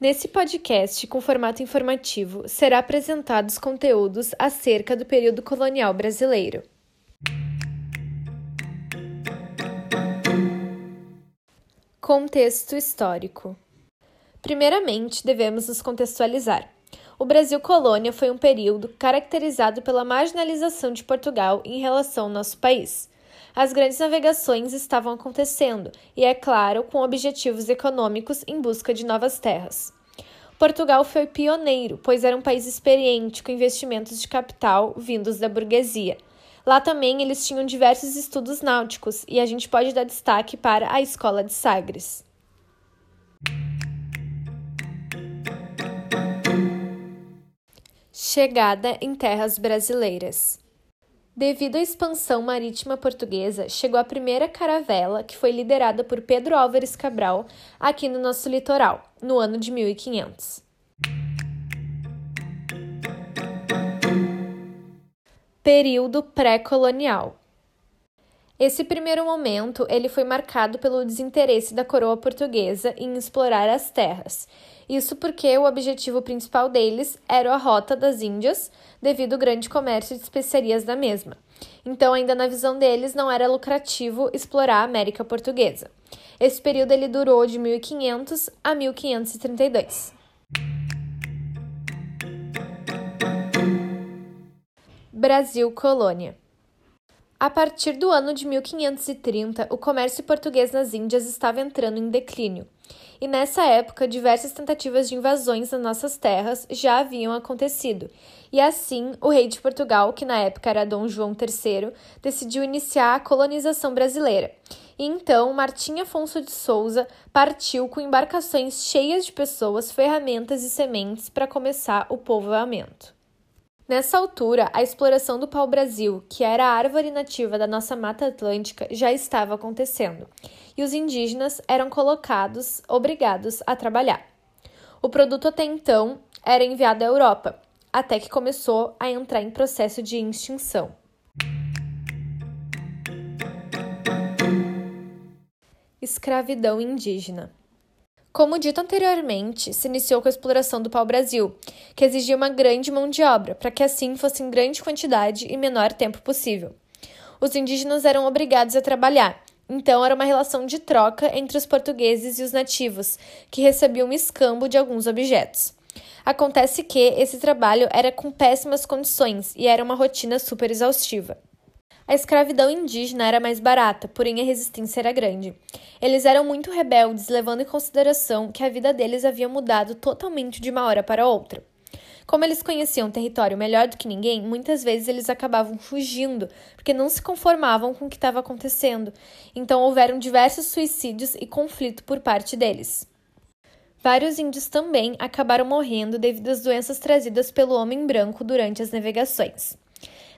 Nesse podcast, com formato informativo, será apresentados conteúdos acerca do período colonial brasileiro. Contexto histórico. Primeiramente, devemos nos contextualizar. O Brasil colônia foi um período caracterizado pela marginalização de Portugal em relação ao nosso país. As grandes navegações estavam acontecendo, e é claro, com objetivos econômicos em busca de novas terras. Portugal foi pioneiro, pois era um país experiente com investimentos de capital vindos da burguesia. Lá também eles tinham diversos estudos náuticos, e a gente pode dar destaque para a Escola de Sagres. Chegada em terras brasileiras. Devido à expansão marítima portuguesa, chegou a primeira caravela, que foi liderada por Pedro Álvares Cabral, aqui no nosso litoral, no ano de 1500. Período pré-colonial. Esse primeiro momento ele foi marcado pelo desinteresse da coroa portuguesa em explorar as terras. Isso porque o objetivo principal deles era a rota das Índias, devido ao grande comércio de especiarias da mesma. Então, ainda na visão deles, não era lucrativo explorar a América Portuguesa. Esse período ele durou de 1500 a 1532. Brasil Colônia a partir do ano de 1530, o comércio português nas Índias estava entrando em declínio. E nessa época, diversas tentativas de invasões nas nossas terras já haviam acontecido. E assim, o rei de Portugal, que na época era Dom João III, decidiu iniciar a colonização brasileira. E então, Martim Afonso de Souza partiu com embarcações cheias de pessoas, ferramentas e sementes para começar o povoamento. Nessa altura, a exploração do pau-brasil, que era a árvore nativa da nossa Mata Atlântica, já estava acontecendo, e os indígenas eram colocados, obrigados a trabalhar. O produto até então era enviado à Europa, até que começou a entrar em processo de extinção. Escravidão indígena. Como dito anteriormente, se iniciou com a exploração do pau-brasil, que exigia uma grande mão de obra, para que assim fosse em grande quantidade e menor tempo possível. Os indígenas eram obrigados a trabalhar, então era uma relação de troca entre os portugueses e os nativos, que recebiam um escambo de alguns objetos. Acontece que esse trabalho era com péssimas condições e era uma rotina super exaustiva. A escravidão indígena era mais barata, porém a resistência era grande. Eles eram muito rebeldes, levando em consideração que a vida deles havia mudado totalmente de uma hora para outra. Como eles conheciam o território melhor do que ninguém, muitas vezes eles acabavam fugindo, porque não se conformavam com o que estava acontecendo. Então houveram diversos suicídios e conflito por parte deles. Vários índios também acabaram morrendo devido às doenças trazidas pelo homem branco durante as navegações.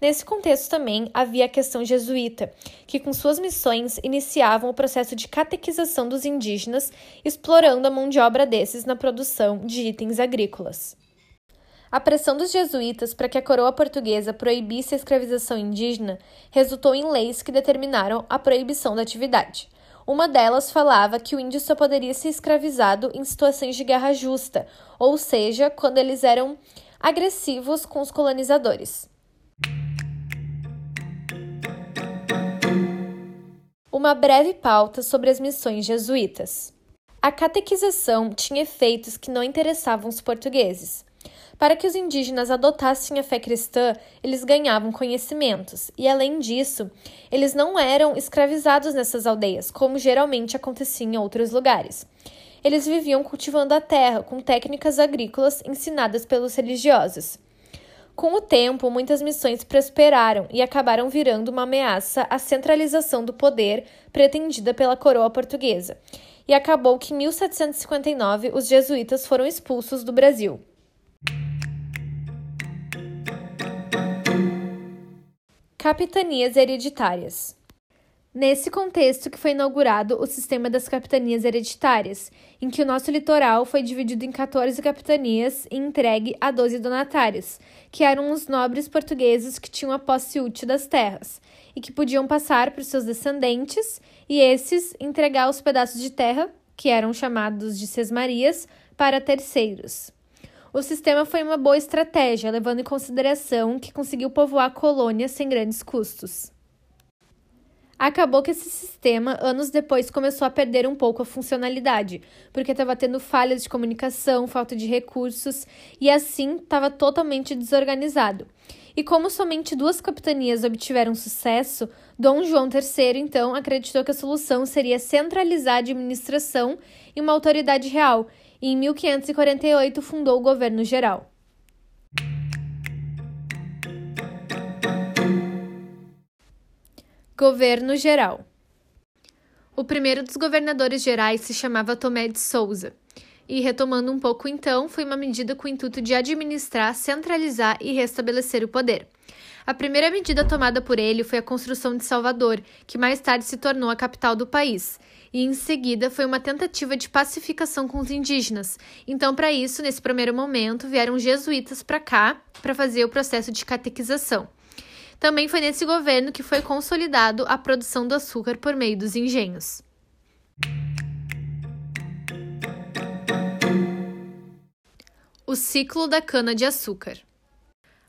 Nesse contexto também havia a questão jesuíta, que com suas missões iniciavam o processo de catequização dos indígenas, explorando a mão de obra desses na produção de itens agrícolas. A pressão dos jesuítas para que a coroa portuguesa proibisse a escravização indígena resultou em leis que determinaram a proibição da atividade. Uma delas falava que o índio só poderia ser escravizado em situações de guerra justa, ou seja, quando eles eram agressivos com os colonizadores. Uma breve pauta sobre as missões jesuítas. A catequização tinha efeitos que não interessavam os portugueses. Para que os indígenas adotassem a fé cristã, eles ganhavam conhecimentos, e além disso, eles não eram escravizados nessas aldeias, como geralmente acontecia em outros lugares. Eles viviam cultivando a terra com técnicas agrícolas ensinadas pelos religiosos. Com o tempo, muitas missões prosperaram e acabaram virando uma ameaça à centralização do poder pretendida pela coroa portuguesa. E acabou que em 1759 os jesuítas foram expulsos do Brasil. Capitanias hereditárias. Nesse contexto que foi inaugurado o sistema das capitanias hereditárias, em que o nosso litoral foi dividido em 14 capitanias e entregue a 12 donatários, que eram os nobres portugueses que tinham a posse útil das terras e que podiam passar para os seus descendentes e esses entregar os pedaços de terra que eram chamados de sesmarias, para terceiros. O sistema foi uma boa estratégia, levando em consideração que conseguiu povoar a colônia sem grandes custos. Acabou que esse sistema, anos depois, começou a perder um pouco a funcionalidade, porque estava tendo falhas de comunicação, falta de recursos e assim estava totalmente desorganizado. E como somente duas capitanias obtiveram sucesso, Dom João III então acreditou que a solução seria centralizar a administração em uma autoridade real e em 1548 fundou o governo geral. Governo Geral. O primeiro dos governadores gerais se chamava Tomé de Souza. E, retomando um pouco então, foi uma medida com o intuito de administrar, centralizar e restabelecer o poder. A primeira medida tomada por ele foi a construção de Salvador, que mais tarde se tornou a capital do país. E em seguida foi uma tentativa de pacificação com os indígenas. Então, para isso, nesse primeiro momento, vieram jesuítas para cá para fazer o processo de catequização. Também foi nesse governo que foi consolidado a produção do açúcar por meio dos engenhos. O ciclo da cana-de-açúcar.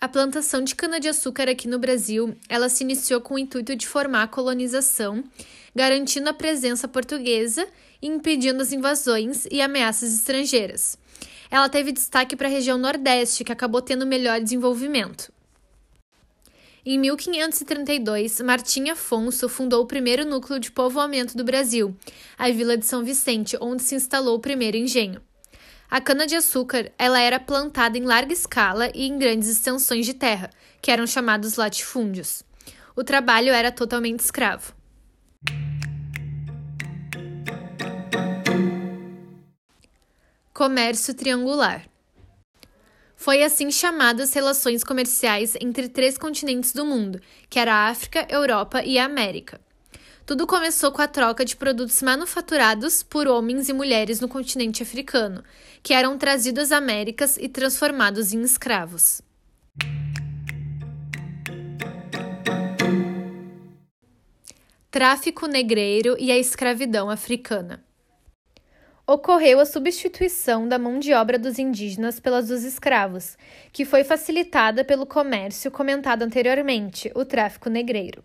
A plantação de cana-de-açúcar aqui no Brasil, ela se iniciou com o intuito de formar a colonização, garantindo a presença portuguesa e impedindo as invasões e ameaças estrangeiras. Ela teve destaque para a região Nordeste, que acabou tendo melhor desenvolvimento. Em 1532, Martim Afonso fundou o primeiro núcleo de povoamento do Brasil, a Vila de São Vicente, onde se instalou o primeiro engenho. A cana-de-açúcar ela era plantada em larga escala e em grandes extensões de terra, que eram chamados latifúndios. O trabalho era totalmente escravo. Comércio triangular. Foi assim chamadas relações comerciais entre três continentes do mundo, que era a África, Europa e a América. Tudo começou com a troca de produtos manufaturados por homens e mulheres no continente africano, que eram trazidos às Américas e transformados em escravos. Tráfico negreiro e a escravidão africana ocorreu a substituição da mão de obra dos indígenas pelas dos escravos, que foi facilitada pelo comércio comentado anteriormente, o tráfico negreiro.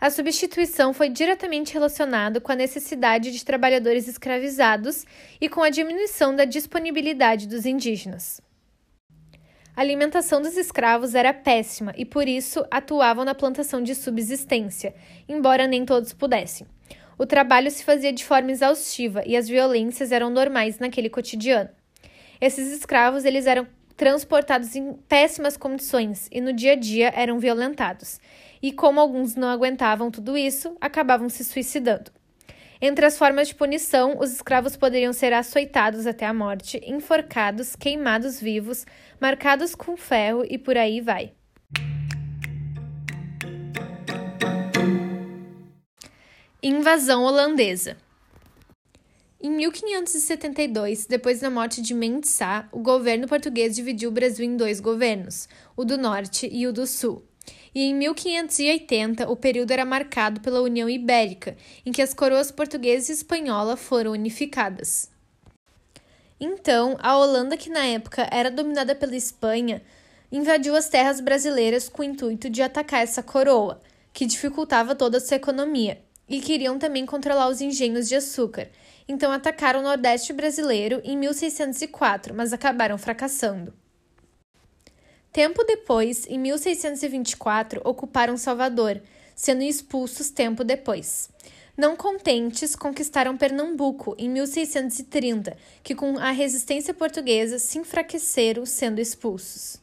A substituição foi diretamente relacionada com a necessidade de trabalhadores escravizados e com a diminuição da disponibilidade dos indígenas. A alimentação dos escravos era péssima e por isso atuavam na plantação de subsistência, embora nem todos pudessem. O trabalho se fazia de forma exaustiva e as violências eram normais naquele cotidiano. Esses escravos eles eram transportados em péssimas condições e no dia a dia eram violentados. E como alguns não aguentavam tudo isso, acabavam se suicidando. Entre as formas de punição, os escravos poderiam ser açoitados até a morte, enforcados, queimados vivos, marcados com ferro e por aí vai. Invasão holandesa. Em 1572, depois da morte de Mendes Sá, o governo português dividiu o Brasil em dois governos, o do Norte e o do Sul. E em 1580, o período era marcado pela União Ibérica, em que as coroas portuguesa e espanhola foram unificadas. Então, a Holanda, que na época era dominada pela Espanha, invadiu as terras brasileiras com o intuito de atacar essa coroa, que dificultava toda a sua economia e queriam também controlar os engenhos de açúcar. Então atacaram o Nordeste brasileiro em 1604, mas acabaram fracassando. Tempo depois, em 1624, ocuparam Salvador, sendo expulsos tempo depois. Não contentes, conquistaram Pernambuco em 1630, que com a resistência portuguesa se enfraqueceram sendo expulsos.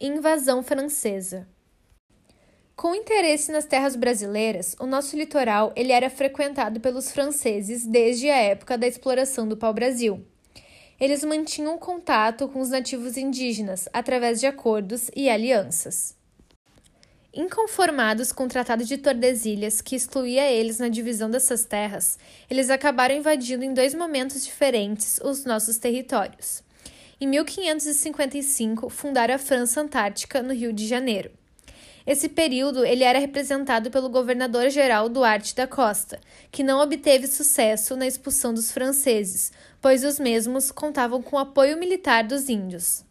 Invasão francesa. Com interesse nas terras brasileiras, o nosso litoral ele era frequentado pelos franceses desde a época da exploração do pau-brasil. Eles mantinham contato com os nativos indígenas através de acordos e alianças. Inconformados com o Tratado de Tordesilhas, que excluía eles na divisão dessas terras, eles acabaram invadindo em dois momentos diferentes os nossos territórios. Em 1555, fundaram a França Antártica, no Rio de Janeiro. Esse período ele era representado pelo governador-geral Duarte da Costa, que não obteve sucesso na expulsão dos franceses, pois os mesmos contavam com o apoio militar dos índios.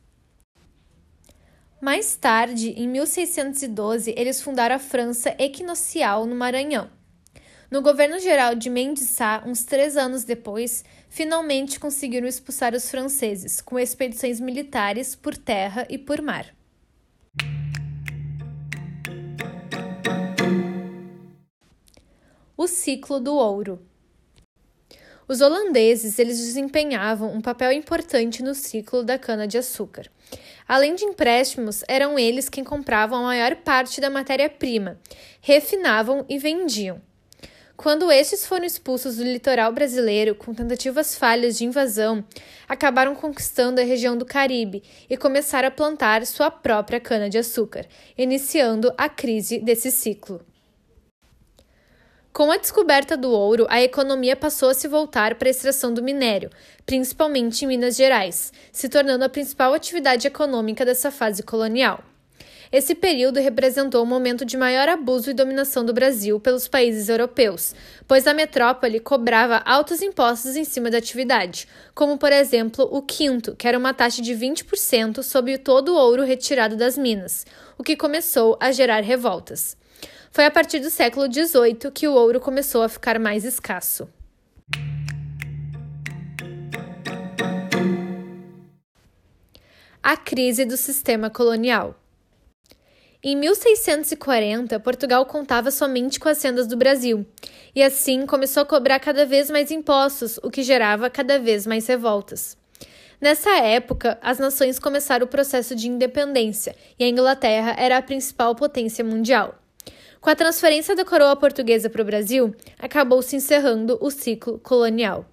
Mais tarde, em 1612, eles fundaram a França Equinocial no Maranhão. No governo geral de Mendes Sá, uns três anos depois, finalmente conseguiram expulsar os franceses, com expedições militares por terra e por mar. O ciclo do ouro. Os holandeses eles desempenhavam um papel importante no ciclo da cana-de-açúcar. Além de empréstimos, eram eles quem compravam a maior parte da matéria-prima, refinavam e vendiam. Quando estes foram expulsos do litoral brasileiro com tentativas falhas de invasão, acabaram conquistando a região do Caribe e começaram a plantar sua própria cana-de-açúcar, iniciando a crise desse ciclo. Com a descoberta do ouro, a economia passou a se voltar para a extração do minério, principalmente em Minas Gerais, se tornando a principal atividade econômica dessa fase colonial. Esse período representou o momento de maior abuso e dominação do Brasil pelos países europeus, pois a metrópole cobrava altos impostos em cima da atividade, como por exemplo o quinto, que era uma taxa de 20% sobre todo o ouro retirado das minas, o que começou a gerar revoltas. Foi a partir do século XVIII que o ouro começou a ficar mais escasso. A crise do sistema colonial. Em 1640, Portugal contava somente com as sendas do Brasil, e assim começou a cobrar cada vez mais impostos, o que gerava cada vez mais revoltas. Nessa época, as nações começaram o processo de independência e a Inglaterra era a principal potência mundial. Com a transferência da coroa portuguesa para o Brasil, acabou se encerrando o ciclo colonial.